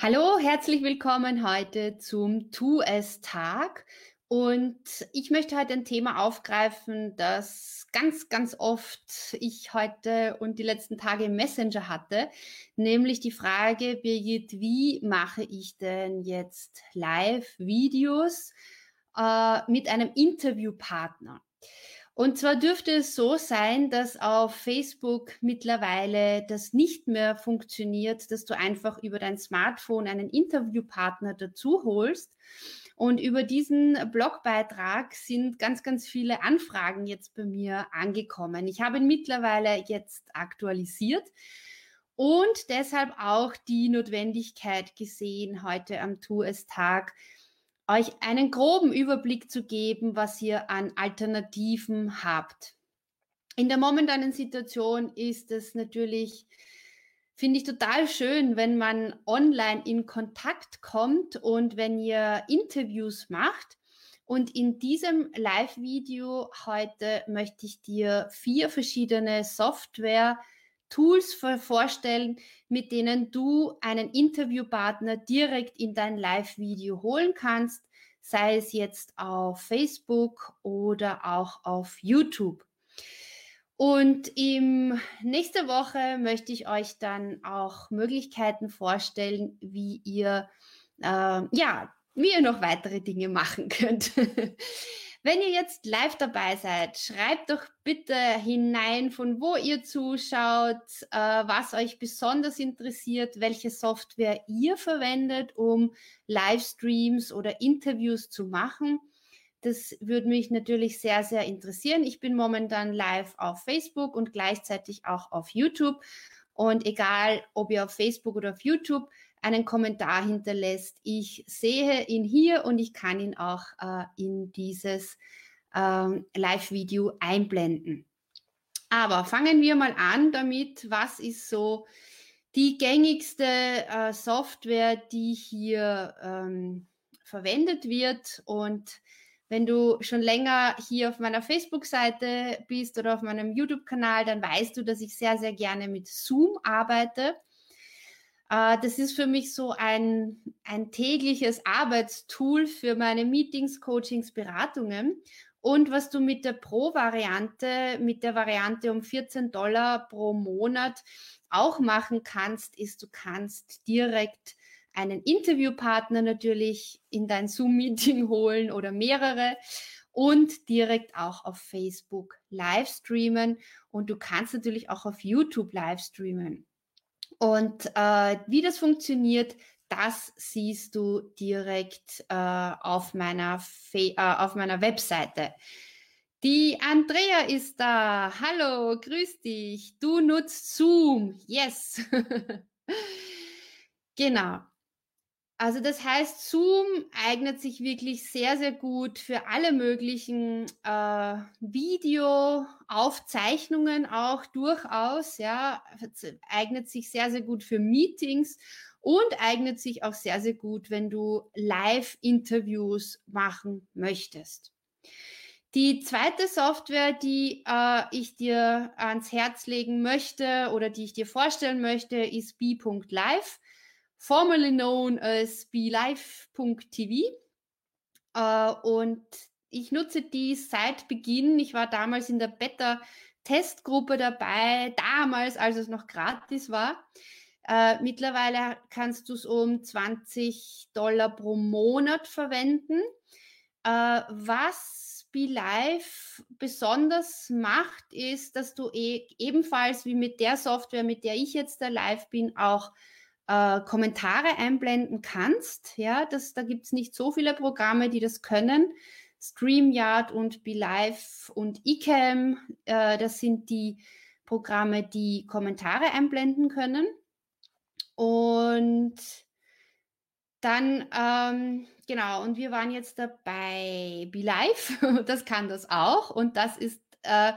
Hallo, herzlich willkommen heute zum Tu es Tag. Und ich möchte heute ein Thema aufgreifen, das ganz, ganz oft ich heute und die letzten Tage im Messenger hatte, nämlich die Frage, Birgit, wie mache ich denn jetzt Live-Videos äh, mit einem Interviewpartner? Und zwar dürfte es so sein, dass auf Facebook mittlerweile das nicht mehr funktioniert, dass du einfach über dein Smartphone einen Interviewpartner dazu holst. Und über diesen Blogbeitrag sind ganz, ganz viele Anfragen jetzt bei mir angekommen. Ich habe ihn mittlerweile jetzt aktualisiert und deshalb auch die Notwendigkeit gesehen, heute am Tu es Tag euch einen groben Überblick zu geben, was ihr an Alternativen habt. In der momentanen Situation ist es natürlich, finde ich total schön, wenn man online in Kontakt kommt und wenn ihr Interviews macht. Und in diesem Live-Video heute möchte ich dir vier verschiedene Software Tools vorstellen, mit denen du einen Interviewpartner direkt in dein Live-Video holen kannst, sei es jetzt auf Facebook oder auch auf YouTube. Und im nächste Woche möchte ich euch dann auch Möglichkeiten vorstellen, wie ihr äh, ja, wie ihr noch weitere Dinge machen könnt. Wenn ihr jetzt live dabei seid, schreibt doch bitte hinein, von wo ihr zuschaut, äh, was euch besonders interessiert, welche Software ihr verwendet, um Livestreams oder Interviews zu machen. Das würde mich natürlich sehr, sehr interessieren. Ich bin momentan live auf Facebook und gleichzeitig auch auf YouTube. Und egal, ob ihr auf Facebook oder auf YouTube einen Kommentar hinterlässt. Ich sehe ihn hier und ich kann ihn auch äh, in dieses äh, Live-Video einblenden. Aber fangen wir mal an damit, was ist so die gängigste äh, Software, die hier ähm, verwendet wird. Und wenn du schon länger hier auf meiner Facebook-Seite bist oder auf meinem YouTube-Kanal, dann weißt du, dass ich sehr, sehr gerne mit Zoom arbeite. Äh, das ist für mich so ein, ein tägliches Arbeitstool für meine Meetings, Coachings, Beratungen. Und was du mit der Pro-Variante, mit der Variante um 14 Dollar pro Monat auch machen kannst, ist, du kannst direkt einen Interviewpartner natürlich in dein Zoom-Meeting holen oder mehrere und direkt auch auf Facebook live streamen. Und du kannst natürlich auch auf YouTube live streamen. Und äh, wie das funktioniert, das siehst du direkt äh, auf, meiner Fe äh, auf meiner Webseite. Die Andrea ist da. Hallo, grüß dich. Du nutzt Zoom. Yes. genau. Also das heißt, Zoom eignet sich wirklich sehr, sehr gut für alle möglichen äh, Videoaufzeichnungen auch durchaus, ja, eignet sich sehr, sehr gut für Meetings und eignet sich auch sehr, sehr gut, wenn du Live-Interviews machen möchtest. Die zweite Software, die äh, ich dir ans Herz legen möchte oder die ich dir vorstellen möchte, ist b.live formerly known as BeLive.tv. Äh, und ich nutze die seit Beginn. Ich war damals in der Beta-Testgruppe dabei, damals, als es noch gratis war. Äh, mittlerweile kannst du es um 20 Dollar pro Monat verwenden. Äh, was BeLive besonders macht, ist, dass du e ebenfalls wie mit der Software, mit der ich jetzt da live bin, auch äh, Kommentare einblenden kannst. Ja, das, da gibt's nicht so viele Programme, die das können. StreamYard und BeLive und eCam, äh, das sind die Programme, die Kommentare einblenden können. Und dann, ähm, genau, und wir waren jetzt dabei BeLive, das kann das auch und das ist äh,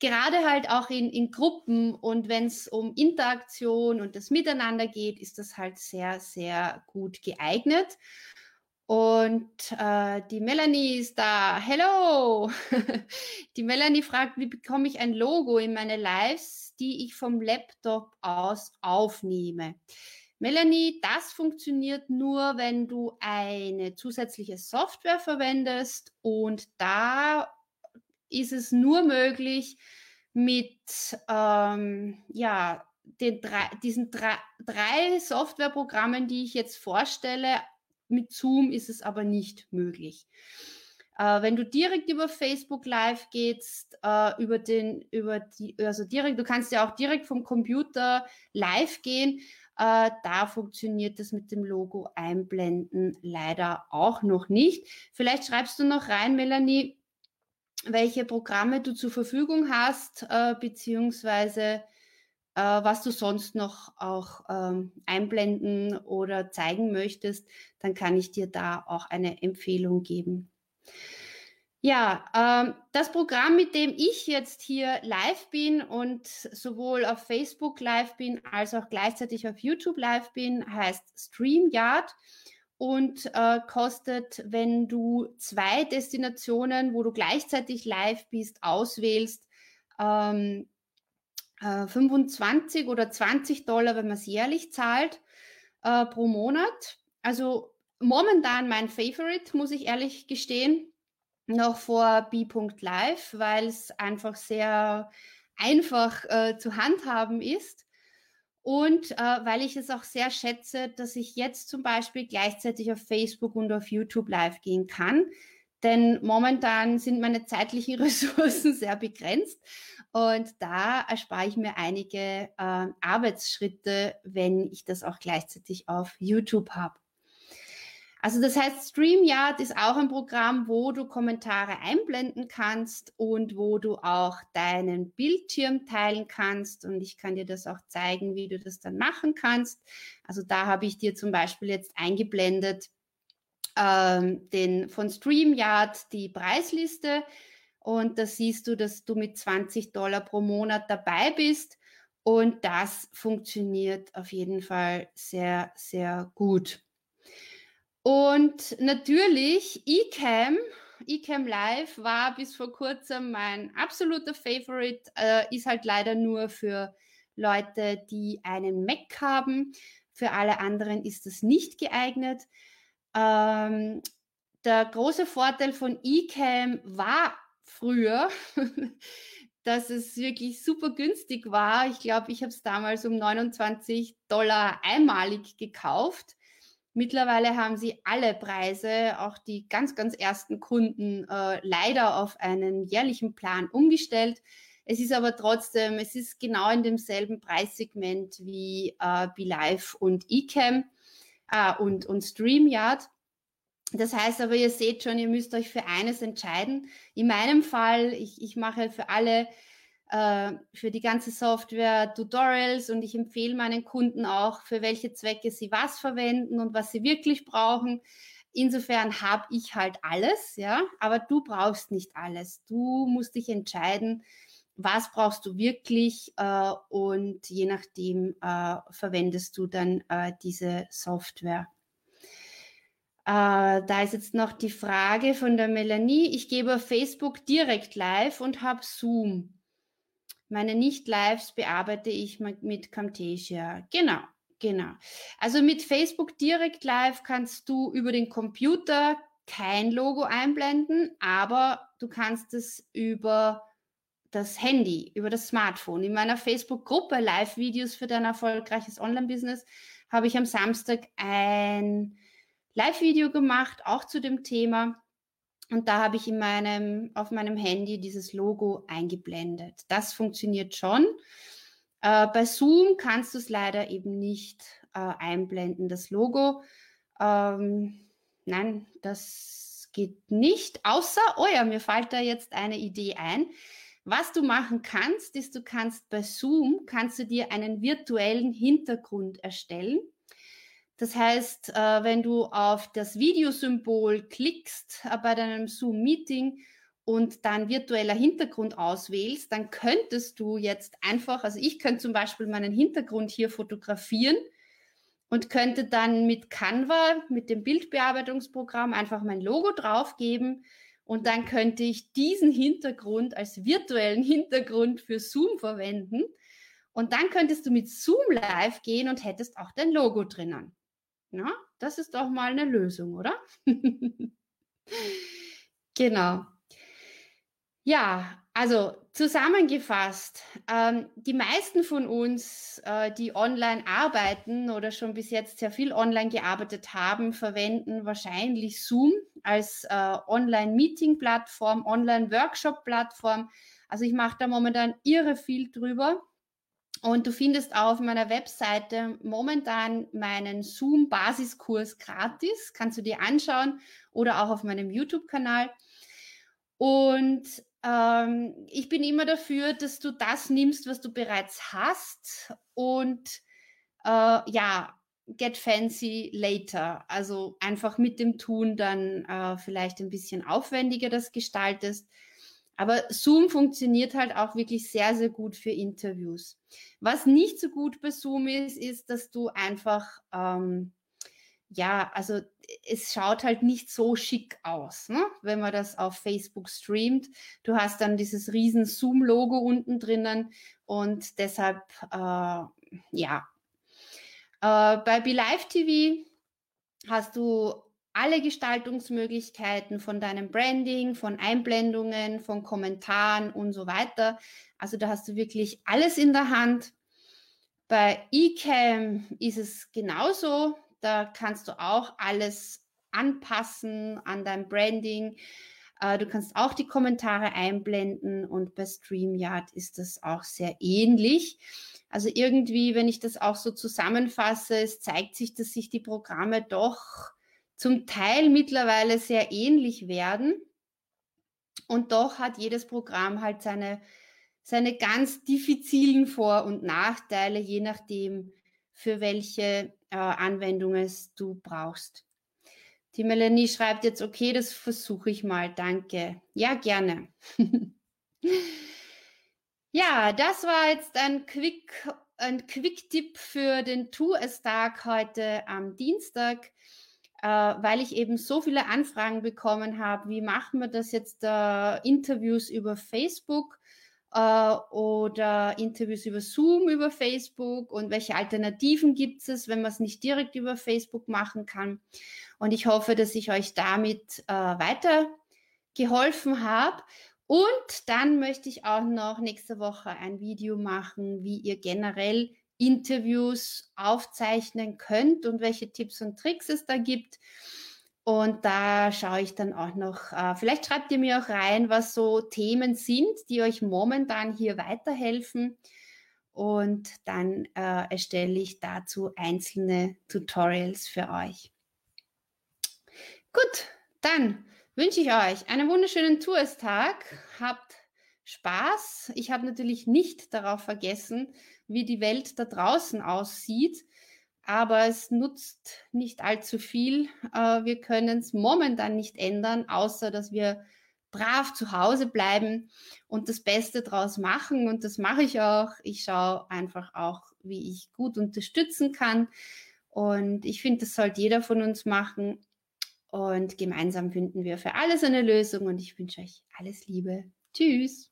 gerade halt auch in, in Gruppen und wenn es um Interaktion und das Miteinander geht, ist das halt sehr, sehr gut geeignet. Und äh, die Melanie ist da. Hello! die Melanie fragt, wie bekomme ich ein Logo in meine Lives, die ich vom Laptop aus aufnehme? Melanie, das funktioniert nur, wenn du eine zusätzliche Software verwendest und da ist es nur möglich mit ähm, ja, den drei, diesen drei, drei Softwareprogrammen, die ich jetzt vorstelle. Mit Zoom ist es aber nicht möglich. Äh, wenn du direkt über Facebook Live gehst, äh, über den, über die, also direkt, du kannst ja auch direkt vom Computer live gehen. Äh, da funktioniert das mit dem Logo einblenden leider auch noch nicht. Vielleicht schreibst du noch rein, Melanie, welche Programme du zur Verfügung hast, äh, beziehungsweise äh, was du sonst noch auch ähm, einblenden oder zeigen möchtest, dann kann ich dir da auch eine Empfehlung geben. Ja, ähm, das Programm, mit dem ich jetzt hier live bin und sowohl auf Facebook live bin als auch gleichzeitig auf YouTube live bin, heißt StreamYard und äh, kostet, wenn du zwei Destinationen, wo du gleichzeitig live bist, auswählst, ähm, äh, 25 oder 20 Dollar, wenn man es jährlich zahlt, äh, pro Monat. Also momentan mein Favorite, muss ich ehrlich gestehen noch vor B.live, weil es einfach sehr einfach äh, zu handhaben ist. Und äh, weil ich es auch sehr schätze, dass ich jetzt zum Beispiel gleichzeitig auf Facebook und auf YouTube live gehen kann. Denn momentan sind meine zeitlichen Ressourcen sehr begrenzt. Und da erspare ich mir einige äh, Arbeitsschritte, wenn ich das auch gleichzeitig auf YouTube habe. Also das heißt, StreamYard ist auch ein Programm, wo du Kommentare einblenden kannst und wo du auch deinen Bildschirm teilen kannst. Und ich kann dir das auch zeigen, wie du das dann machen kannst. Also da habe ich dir zum Beispiel jetzt eingeblendet ähm, den von StreamYard die Preisliste. Und da siehst du, dass du mit 20 Dollar pro Monat dabei bist. Und das funktioniert auf jeden Fall sehr, sehr gut. Und natürlich eCam, eCam Live war bis vor kurzem mein absoluter Favorite, äh, ist halt leider nur für Leute, die einen Mac haben. Für alle anderen ist das nicht geeignet. Ähm, der große Vorteil von eCam war früher, dass es wirklich super günstig war. Ich glaube, ich habe es damals um 29 Dollar einmalig gekauft. Mittlerweile haben sie alle Preise, auch die ganz, ganz ersten Kunden, äh, leider auf einen jährlichen Plan umgestellt. Es ist aber trotzdem, es ist genau in demselben Preissegment wie äh, BeLive und eCam äh, und, und StreamYard. Das heißt aber, ihr seht schon, ihr müsst euch für eines entscheiden. In meinem Fall, ich, ich mache für alle äh, für die ganze Software Tutorials und ich empfehle meinen Kunden auch, für welche Zwecke sie was verwenden und was sie wirklich brauchen. Insofern habe ich halt alles, ja, aber du brauchst nicht alles. Du musst dich entscheiden, was brauchst du wirklich äh, und je nachdem äh, verwendest du dann äh, diese Software. Äh, da ist jetzt noch die Frage von der Melanie. Ich gebe auf Facebook direkt live und habe Zoom. Meine Nicht-Lives bearbeite ich mit Camtasia. Genau, genau. Also mit Facebook Direct Live kannst du über den Computer kein Logo einblenden, aber du kannst es über das Handy, über das Smartphone. In meiner Facebook-Gruppe Live-Videos für dein erfolgreiches Online-Business habe ich am Samstag ein Live-Video gemacht, auch zu dem Thema. Und da habe ich in meinem, auf meinem Handy dieses Logo eingeblendet. Das funktioniert schon. Äh, bei Zoom kannst du es leider eben nicht äh, einblenden, das Logo. Ähm, nein, das geht nicht. Außer, oh ja, mir fällt da jetzt eine Idee ein. Was du machen kannst, ist, du kannst bei Zoom, kannst du dir einen virtuellen Hintergrund erstellen. Das heißt, äh, wenn du auf das Videosymbol klickst äh, bei deinem Zoom-Meeting und dann virtueller Hintergrund auswählst, dann könntest du jetzt einfach, also ich könnte zum Beispiel meinen Hintergrund hier fotografieren und könnte dann mit Canva, mit dem Bildbearbeitungsprogramm einfach mein Logo draufgeben und dann könnte ich diesen Hintergrund als virtuellen Hintergrund für Zoom verwenden. Und dann könntest du mit Zoom live gehen und hättest auch dein Logo drinnen. Ja, das ist doch mal eine Lösung, oder? genau. Ja, also zusammengefasst, ähm, die meisten von uns, äh, die online arbeiten oder schon bis jetzt sehr viel online gearbeitet haben, verwenden wahrscheinlich Zoom als äh, Online-Meeting-Plattform, Online-Workshop-Plattform. Also ich mache da momentan irre viel drüber. Und du findest auf meiner Webseite momentan meinen Zoom-Basiskurs gratis. Kannst du dir anschauen oder auch auf meinem YouTube-Kanal. Und ähm, ich bin immer dafür, dass du das nimmst, was du bereits hast und äh, ja, get fancy later. Also einfach mit dem Tun dann äh, vielleicht ein bisschen aufwendiger das gestaltest. Aber Zoom funktioniert halt auch wirklich sehr, sehr gut für Interviews. Was nicht so gut bei Zoom ist, ist, dass du einfach ähm, ja, also es schaut halt nicht so schick aus, ne? wenn man das auf Facebook streamt. Du hast dann dieses riesen Zoom-Logo unten drinnen und deshalb, äh, ja. Äh, bei BeLive TV hast du alle Gestaltungsmöglichkeiten von deinem Branding, von Einblendungen, von Kommentaren und so weiter. Also da hast du wirklich alles in der Hand. Bei eCam ist es genauso. Da kannst du auch alles anpassen an dein Branding. Äh, du kannst auch die Kommentare einblenden und bei StreamYard ist das auch sehr ähnlich. Also irgendwie, wenn ich das auch so zusammenfasse, es zeigt sich, dass sich die Programme doch zum Teil mittlerweile sehr ähnlich werden. Und doch hat jedes Programm halt seine, seine ganz diffizilen Vor- und Nachteile, je nachdem, für welche äh, Anwendungen du brauchst. Die Melanie schreibt jetzt, okay, das versuche ich mal, danke. Ja, gerne. ja, das war jetzt ein Quick, ein Quick-Tipp für den Tu-Es-Tag heute am Dienstag, äh, weil ich eben so viele Anfragen bekommen habe. Wie machen wir das jetzt? Äh, Interviews über Facebook äh, oder Interviews über Zoom, über Facebook und welche Alternativen gibt es, wenn man es nicht direkt über Facebook machen kann. Und ich hoffe, dass ich euch damit äh, weitergeholfen habe. Und dann möchte ich auch noch nächste Woche ein Video machen, wie ihr generell Interviews aufzeichnen könnt und welche Tipps und Tricks es da gibt. Und da schaue ich dann auch noch, äh, vielleicht schreibt ihr mir auch rein, was so Themen sind, die euch momentan hier weiterhelfen. Und dann äh, erstelle ich dazu einzelne Tutorials für euch. Gut, dann wünsche ich euch einen wunderschönen Tourstag. Habt Spaß. Ich habe natürlich nicht darauf vergessen, wie die Welt da draußen aussieht aber es nutzt nicht allzu viel. Äh, wir können es momentan nicht ändern, außer dass wir brav zu Hause bleiben und das Beste draus machen. Und das mache ich auch. Ich schaue einfach auch, wie ich gut unterstützen kann. Und ich finde, das sollte jeder von uns machen. Und gemeinsam finden wir für alles eine Lösung. Und ich wünsche euch alles Liebe. Tschüss.